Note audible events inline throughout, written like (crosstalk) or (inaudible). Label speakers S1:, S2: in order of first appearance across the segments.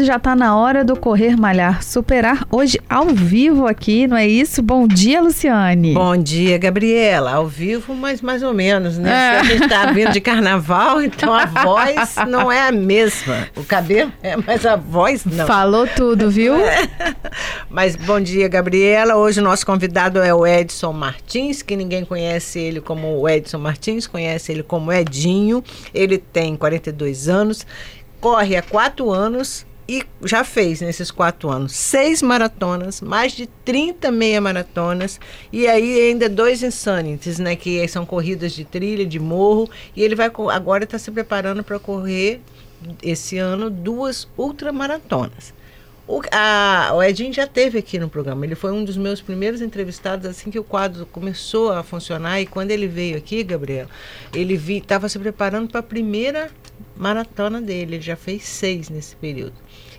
S1: Já está na hora do Correr Malhar Superar, hoje ao vivo aqui, não é isso? Bom dia, Luciane.
S2: Bom dia, Gabriela. Ao vivo, mas mais ou menos, né? É. A gente está vindo de (laughs) carnaval, então a voz (laughs) não é a mesma. O cabelo é, mas a voz não.
S1: Falou tudo, viu? (laughs)
S2: Mas bom dia, Gabriela. Hoje o nosso convidado é o Edson Martins, que ninguém conhece ele como o Edson Martins, conhece ele como Edinho. Ele tem 42 anos, corre há quatro anos e já fez nesses quatro anos seis maratonas, mais de 30 meia maratonas e aí ainda dois insanities, né? Que são corridas de trilha, de morro. E ele vai agora está se preparando para correr esse ano duas ultramaratonas. O, a, o Edinho já teve aqui no programa. Ele foi um dos meus primeiros entrevistados assim que o quadro começou a funcionar. E quando ele veio aqui, Gabriel, ele estava se preparando para a primeira maratona dele. Ele já fez seis nesse período.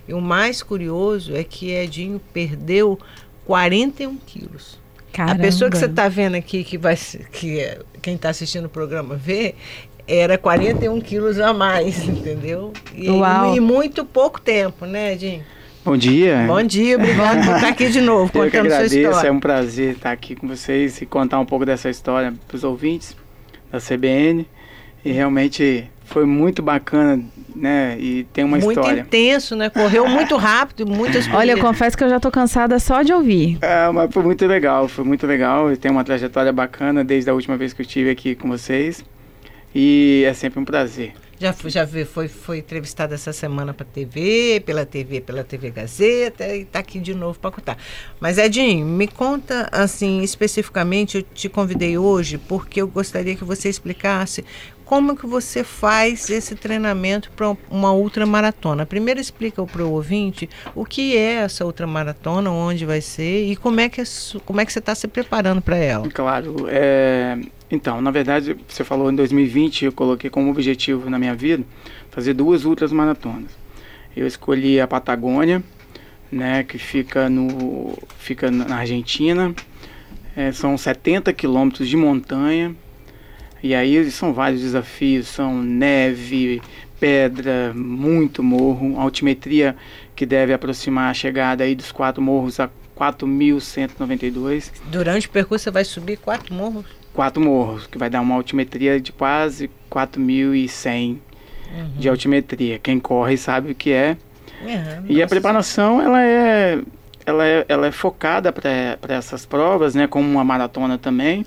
S2: E o mais curioso é que Edinho perdeu 41 quilos. Caramba. A pessoa que você está vendo aqui, que vai que é, quem está assistindo o programa vê, era 41 quilos a mais, (laughs) entendeu? E, Uau. e muito pouco tempo, né, Edinho?
S3: Bom dia.
S2: Bom dia, obrigado por estar aqui de novo, (laughs)
S3: Eu contando sua história. É um prazer estar aqui com vocês e contar um pouco dessa história para os ouvintes da CBN. E realmente foi muito bacana, né? E tem uma
S2: muito
S3: história.
S2: Muito intenso, né? Correu muito rápido, muitas (laughs) coisas.
S1: Olha, eu confesso que eu já estou cansada só de ouvir.
S3: É, mas foi muito legal, foi muito legal. Tem uma trajetória bacana desde a última vez que eu estive aqui com vocês. E é sempre um prazer.
S2: Já, já foi, foi entrevistada essa semana para TV, pela TV, pela TV Gazeta, e está aqui de novo para contar. Mas, Edinho, me conta, assim, especificamente, eu te convidei hoje porque eu gostaria que você explicasse como que você faz esse treinamento para uma ultramaratona? Primeiro explica para o ouvinte o que é essa ultramaratona, onde vai ser e como é que, é como é que você está se preparando para ela.
S3: Claro, é, então, na verdade, você falou em 2020, eu coloquei como objetivo na minha vida fazer duas ultras maratonas. Eu escolhi a Patagônia, né, que fica no fica na Argentina. É, são 70 quilômetros de montanha, e aí são vários desafios, são neve, pedra, muito morro, altimetria que deve aproximar a chegada aí dos quatro morros a 4.192.
S2: Durante o percurso você vai subir quatro morros?
S3: Quatro morros, que vai dar uma altimetria de quase 4.100 uhum. de altimetria. Quem corre sabe o que é. Uhum, e a preparação ela é, ela é, ela é focada para essas provas, né, como uma maratona também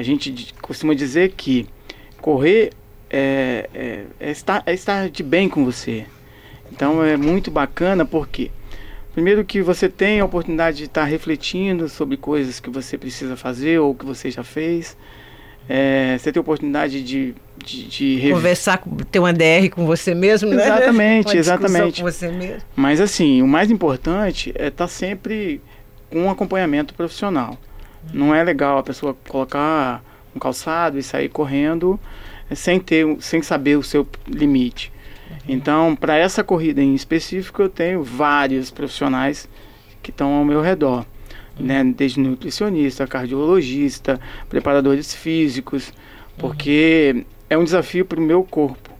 S3: a gente costuma dizer que correr é, é, é, estar, é estar de bem com você. Então é muito bacana porque, primeiro, que você tem a oportunidade de estar refletindo sobre coisas que você precisa fazer ou que você já fez. É, você tem a oportunidade de, de, de
S2: conversar, ter uma DR com você mesmo,
S3: né? Exatamente, (laughs) exatamente. Com você mesmo. Mas assim, o mais importante é estar sempre com um acompanhamento profissional. Não é legal a pessoa colocar um calçado e sair correndo eh, sem ter, sem saber o seu limite. Então, para essa corrida em específico, eu tenho vários profissionais que estão ao meu redor, né? Desde nutricionista, cardiologista, preparadores físicos, porque uhum. é um desafio para o meu corpo,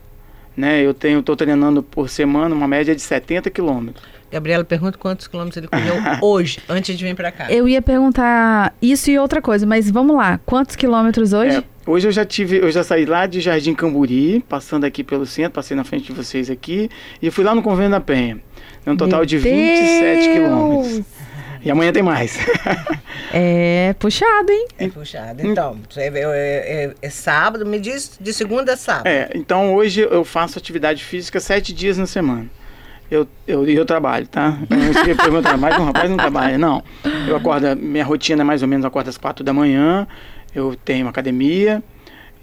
S3: né? Eu tenho, estou treinando por semana uma média de 70 quilômetros.
S2: Gabriela, pergunta quantos quilômetros ele correu (laughs) hoje, antes de vir para cá.
S1: Eu ia perguntar isso e outra coisa, mas vamos lá. Quantos quilômetros hoje? É,
S3: hoje eu já tive, eu já saí lá de Jardim Camburi, passando aqui pelo centro, passei na frente de vocês aqui, e fui lá no Convênio da Penha. É um total Meu de 27 Deus. quilômetros. E amanhã tem mais. (laughs)
S1: é puxado, hein?
S2: É puxado. Então, é, é, é, é, sábado, me diz de segunda a sábado.
S3: É, então hoje eu faço atividade física sete dias na semana eu, eu, eu trabalho, tá? Eu não sei perguntar, mas um rapaz não trabalha, não. Eu acordo, minha rotina é mais ou menos, acordo às quatro da manhã, eu tenho academia,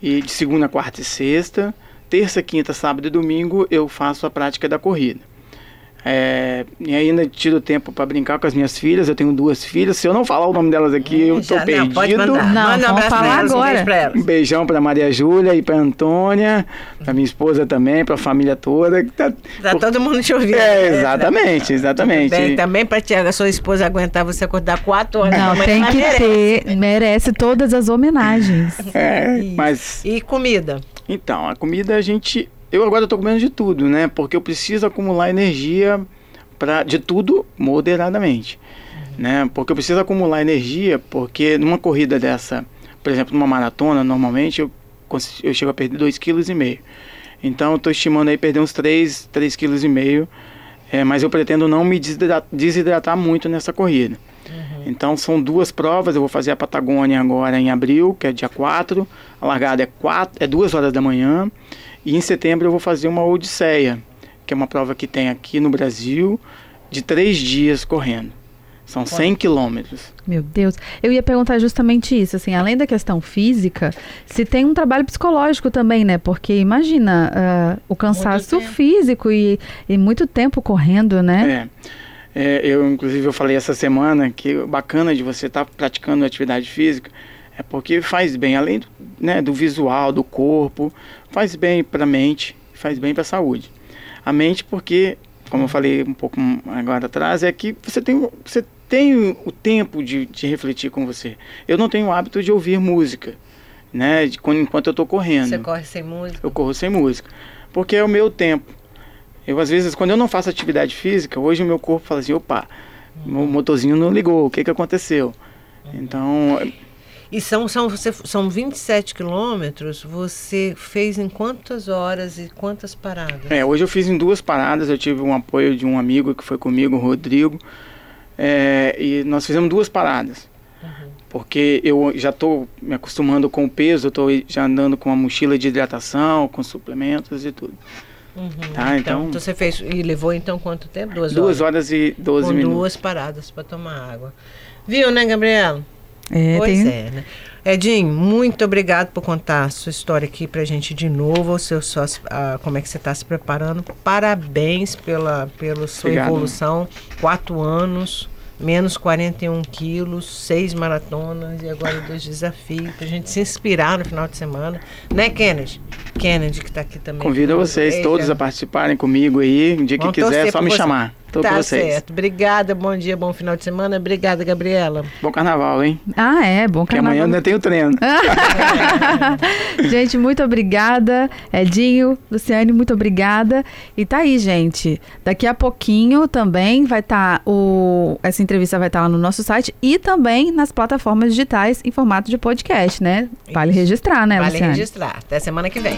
S3: e de segunda, quarta e sexta, terça, quinta, sábado e domingo eu faço a prática da corrida. É, e ainda tiro tempo para brincar com as minhas filhas. Eu tenho duas filhas. Se eu não falar o nome delas aqui, eu tô Já, perdido. Não,
S1: pode mandar. Não, Manda um abraço falar elas, agora. Um,
S3: beijo um beijão para Maria Júlia e para Antônia, para minha esposa também, para a família toda.
S2: Tá, tá todo mundo te ouvindo.
S3: É, exatamente, exatamente.
S2: Bem, também para a sua esposa aguentar você acordar quatro horas.
S1: Não, tem que merece. ter, merece todas as homenagens.
S3: É, (laughs) mas...
S2: E comida?
S3: Então, a comida a gente eu agora estou comendo de tudo, né? Porque eu preciso acumular energia para de tudo moderadamente, uhum. né? Porque eu preciso acumular energia, porque numa corrida dessa, por exemplo, numa maratona, normalmente eu, eu chego a perder 2,5 kg. Então eu estou estimando aí perder uns 3, 3,5 kg. É, mas eu pretendo não me desidratar, desidratar muito nessa corrida. Então são duas provas, eu vou fazer a Patagônia agora em abril, que é dia 4, a largada é, 4, é 2 horas da manhã, e em setembro eu vou fazer uma Odisseia, que é uma prova que tem aqui no Brasil, de três dias correndo. São 100 quilômetros.
S1: Meu Deus. Eu ia perguntar justamente isso, assim, além da questão física, se tem um trabalho psicológico também, né? Porque imagina uh, o cansaço físico e, e, muito tempo correndo,
S3: né? É. é. Eu, inclusive, eu falei essa semana que bacana de você estar tá praticando atividade física é porque faz bem, além do, né, do visual, do corpo, faz bem para a mente, faz bem para a saúde. A mente porque, como eu falei um pouco agora atrás, é que você tem, você tem o tempo de, de refletir com você. Eu não tenho o hábito de ouvir música, né, de, enquanto eu estou correndo.
S2: Você corre sem música?
S3: Eu corro sem música, porque é o meu tempo. Eu, às vezes, quando eu não faço atividade física, hoje o meu corpo fala assim, opa, uhum. o motorzinho não ligou, o que, que aconteceu? Uhum. Então,
S2: e são, são, você, são 27 quilômetros, você fez em quantas horas e quantas paradas?
S3: É, hoje eu fiz em duas paradas, eu tive um apoio de um amigo que foi comigo, o Rodrigo, é, e nós fizemos duas paradas. Uhum. Porque eu já estou me acostumando com o peso, eu estou já andando com uma mochila de hidratação, com suplementos e tudo.
S2: Uhum. Tá, então, então, você fez e levou então quanto tempo?
S3: Duas, duas horas. horas e 12
S2: com
S3: minutos.
S2: duas paradas para tomar água. Viu, né, Gabriela?
S1: É,
S2: pois
S1: tem...
S2: é, né? Edinho, muito obrigado por contar a sua história aqui pra gente de novo, o seu sócio, ah, como é que você está se preparando. Parabéns pela, pela sua Obrigado. evolução. Quatro anos, menos 41 quilos, seis maratonas e agora dois desafios, pra gente se inspirar no final de semana. Né, Kennedy? Kennedy, que está aqui também.
S3: Convido vocês todos a participarem comigo aí. Um dia que quiser, é só me você. chamar.
S2: Tá certo. Obrigada, bom dia, bom final de semana. Obrigada, Gabriela.
S3: Bom carnaval, hein?
S1: Ah, é, bom carnaval. Porque
S3: amanhã ainda tem o treino. (laughs)
S1: gente, muito obrigada. Edinho, Luciane, muito obrigada. E tá aí, gente. Daqui a pouquinho também vai estar tá o. Essa entrevista vai estar tá lá no nosso site e também nas plataformas digitais em formato de podcast, né? Vale Isso. registrar, né,
S2: vale
S1: Luciane?
S2: Vale registrar. Até semana que vem.